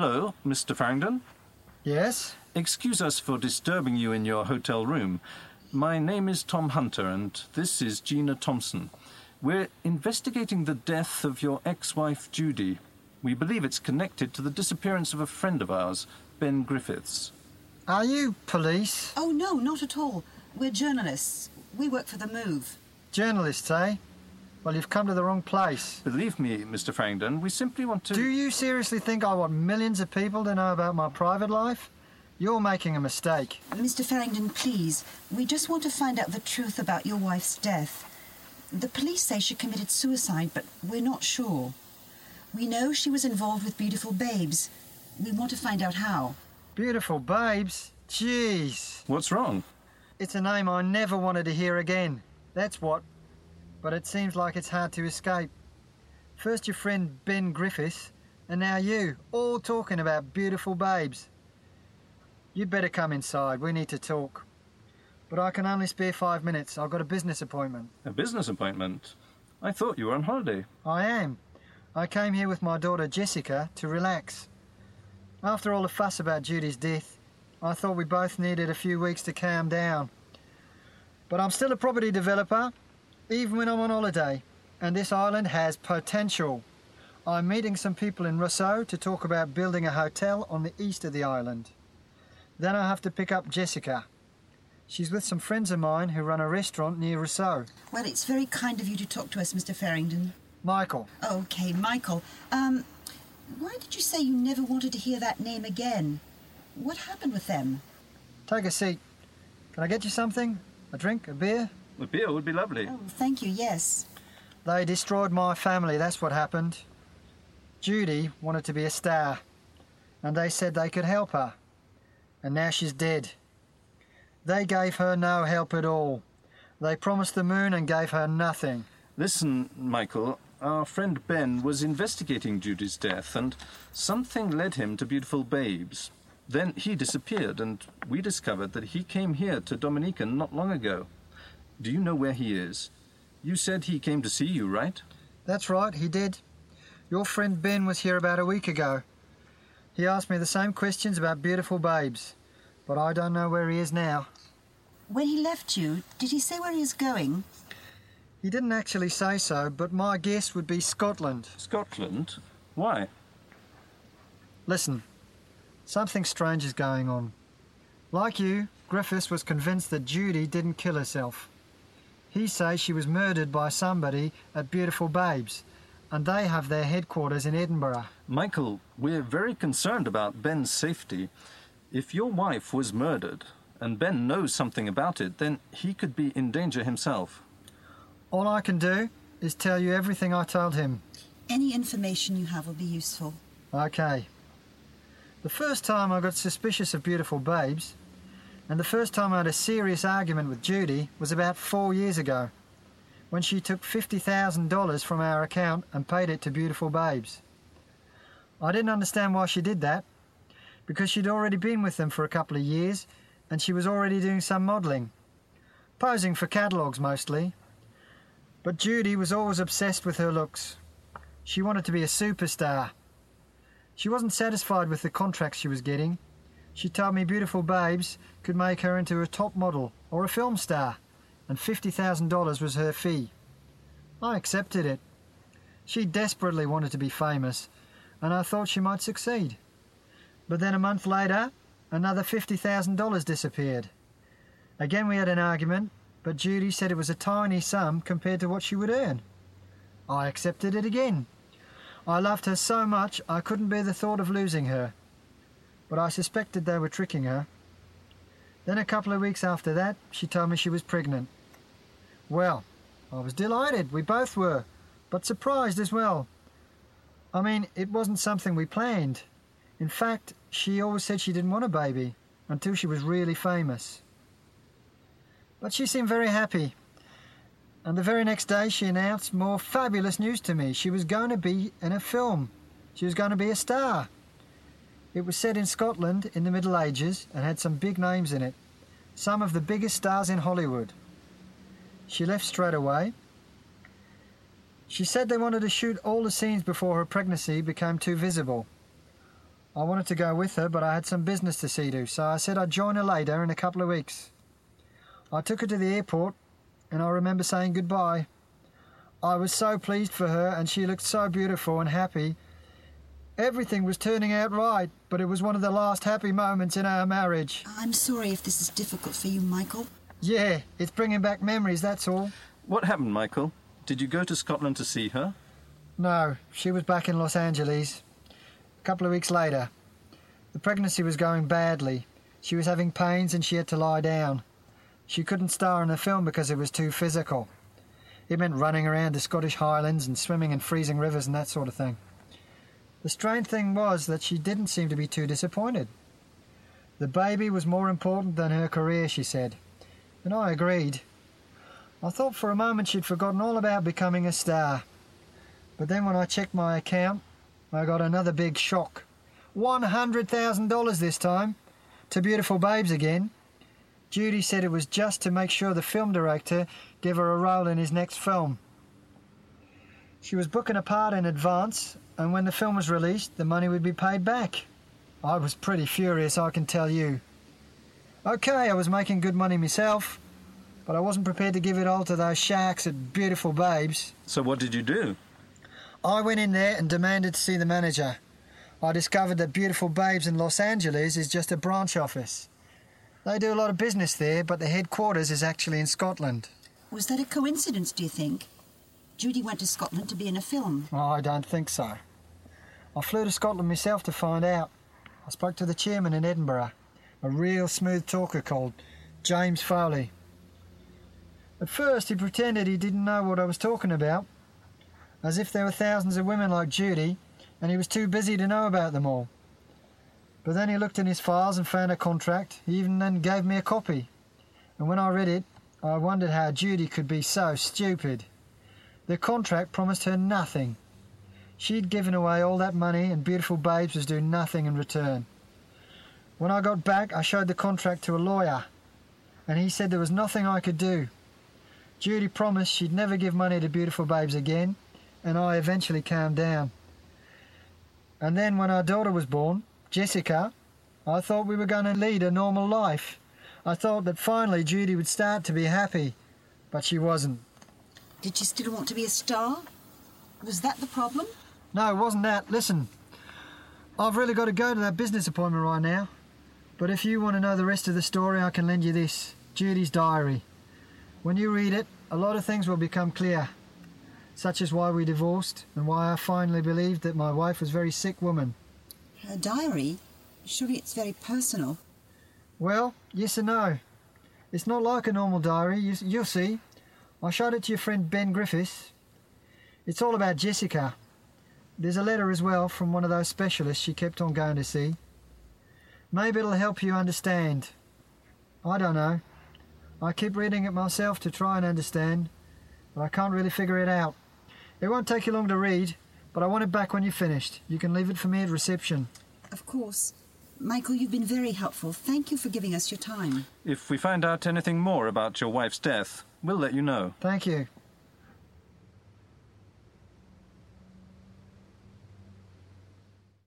Hello, Mr. Farrington. Yes? Excuse us for disturbing you in your hotel room. My name is Tom Hunter, and this is Gina Thompson. We're investigating the death of your ex wife, Judy. We believe it's connected to the disappearance of a friend of ours, Ben Griffiths. Are you police? Oh, no, not at all. We're journalists. We work for The Move. Journalists, eh? Well, you've come to the wrong place. Believe me, Mr. Farrington, we simply want to. Do you seriously think I want millions of people to know about my private life? You're making a mistake. Mr. Farrington, please. We just want to find out the truth about your wife's death. The police say she committed suicide, but we're not sure. We know she was involved with Beautiful Babes. We want to find out how. Beautiful babes? Jeez. What's wrong? It's a name I never wanted to hear again. That's what. But it seems like it's hard to escape. First your friend Ben Griffiths, and now you, all talking about beautiful babes. You'd better come inside. We need to talk. But I can only spare five minutes. I've got a business appointment. A business appointment? I thought you were on holiday. I am. I came here with my daughter Jessica to relax. After all the fuss about Judy's death, I thought we both needed a few weeks to calm down. But I'm still a property developer, even when I'm on holiday, and this island has potential. I'm meeting some people in Roseau to talk about building a hotel on the east of the island. Then I have to pick up Jessica. She's with some friends of mine who run a restaurant near Roseau. Well, it's very kind of you to talk to us, Mr. Farrington. Michael, Okay, Michael. Um, why did you say you never wanted to hear that name again? What happened with them? take a seat. Can I get you something? A drink? A beer? A beer would be lovely. Oh, thank you, yes. They destroyed my family, that's what happened. Judy wanted to be a star, and they said they could help her. And now she's dead. They gave her no help at all. They promised the moon and gave her nothing. Listen, Michael, our friend Ben was investigating Judy's death, and something led him to Beautiful Babes. Then he disappeared, and we discovered that he came here to Dominica not long ago. Do you know where he is? You said he came to see you, right? That's right, he did. Your friend Ben was here about a week ago. He asked me the same questions about beautiful babes, but I don't know where he is now. When he left you, did he say where he was going? He didn't actually say so, but my guess would be Scotland. Scotland? Why? Listen, something strange is going on. Like you, Griffiths was convinced that Judy didn't kill herself. He says she was murdered by somebody at Beautiful Babes, and they have their headquarters in Edinburgh. Michael, we're very concerned about Ben's safety. If your wife was murdered, and Ben knows something about it, then he could be in danger himself. All I can do is tell you everything I told him. Any information you have will be useful. Okay. The first time I got suspicious of Beautiful Babes, and the first time I had a serious argument with Judy, was about four years ago, when she took $50,000 from our account and paid it to Beautiful Babes. I didn't understand why she did that, because she'd already been with them for a couple of years and she was already doing some modelling, posing for catalogues mostly. But Judy was always obsessed with her looks. She wanted to be a superstar. She wasn't satisfied with the contracts she was getting. She told me Beautiful Babes could make her into a top model or a film star, and $50,000 was her fee. I accepted it. She desperately wanted to be famous, and I thought she might succeed. But then a month later, another $50,000 disappeared. Again, we had an argument, but Judy said it was a tiny sum compared to what she would earn. I accepted it again. I loved her so much I couldn't bear the thought of losing her. But I suspected they were tricking her. Then, a couple of weeks after that, she told me she was pregnant. Well, I was delighted, we both were, but surprised as well. I mean, it wasn't something we planned. In fact, she always said she didn't want a baby until she was really famous. But she seemed very happy. And the very next day, she announced more fabulous news to me. She was going to be in a film. She was going to be a star. It was set in Scotland in the Middle Ages and had some big names in it, some of the biggest stars in Hollywood. She left straight away. She said they wanted to shoot all the scenes before her pregnancy became too visible. I wanted to go with her, but I had some business to see to, so I said I'd join her later in a couple of weeks. I took her to the airport, and I remember saying goodbye. I was so pleased for her, and she looked so beautiful and happy. Everything was turning out right, but it was one of the last happy moments in our marriage. I'm sorry if this is difficult for you, Michael. Yeah, it's bringing back memories, that's all. What happened, Michael? Did you go to Scotland to see her? No, she was back in Los Angeles. A couple of weeks later. The pregnancy was going badly. She was having pains and she had to lie down. She couldn't star in the film because it was too physical. It meant running around the Scottish Highlands and swimming in freezing rivers and that sort of thing. The strange thing was that she didn't seem to be too disappointed. The baby was more important than her career, she said, and I agreed. I thought for a moment she'd forgotten all about becoming a star. But then when I checked my account, I got another big shock. $100,000 this time, to Beautiful Babes again. Judy said it was just to make sure the film director gave her a role in his next film. She was booking a part in advance, and when the film was released, the money would be paid back. I was pretty furious, I can tell you. Okay, I was making good money myself, but I wasn't prepared to give it all to those sharks at Beautiful Babes. So what did you do? I went in there and demanded to see the manager. I discovered that Beautiful Babes in Los Angeles is just a branch office. They do a lot of business there, but the headquarters is actually in Scotland. Was that a coincidence, do you think? Judy went to Scotland to be in a film. Oh, I don't think so. I flew to Scotland myself to find out. I spoke to the chairman in Edinburgh, a real smooth talker called James Foley. At first, he pretended he didn't know what I was talking about, as if there were thousands of women like Judy, and he was too busy to know about them all. But then he looked in his files and found a contract. He even then gave me a copy. And when I read it, I wondered how Judy could be so stupid. The contract promised her nothing. She'd given away all that money, and Beautiful Babes was doing nothing in return. When I got back, I showed the contract to a lawyer, and he said there was nothing I could do. Judy promised she'd never give money to Beautiful Babes again, and I eventually calmed down. And then when our daughter was born, Jessica, I thought we were going to lead a normal life. I thought that finally Judy would start to be happy, but she wasn't. Did she still want to be a star? Was that the problem? No, it wasn't that. Listen, I've really got to go to that business appointment right now. But if you want to know the rest of the story, I can lend you this Judy's diary. When you read it, a lot of things will become clear, such as why we divorced and why I finally believed that my wife was a very sick woman. Her diary? Surely it's very personal. Well, yes and no. It's not like a normal diary, you, you'll see. I showed it to your friend Ben Griffiths. It's all about Jessica. There's a letter as well from one of those specialists she kept on going to see. Maybe it'll help you understand. I don't know. I keep reading it myself to try and understand, but I can't really figure it out. It won't take you long to read, but I want it back when you're finished. You can leave it for me at reception. Of course. Michael, you've been very helpful. Thank you for giving us your time. If we find out anything more about your wife's death, we'll let you know. Thank you.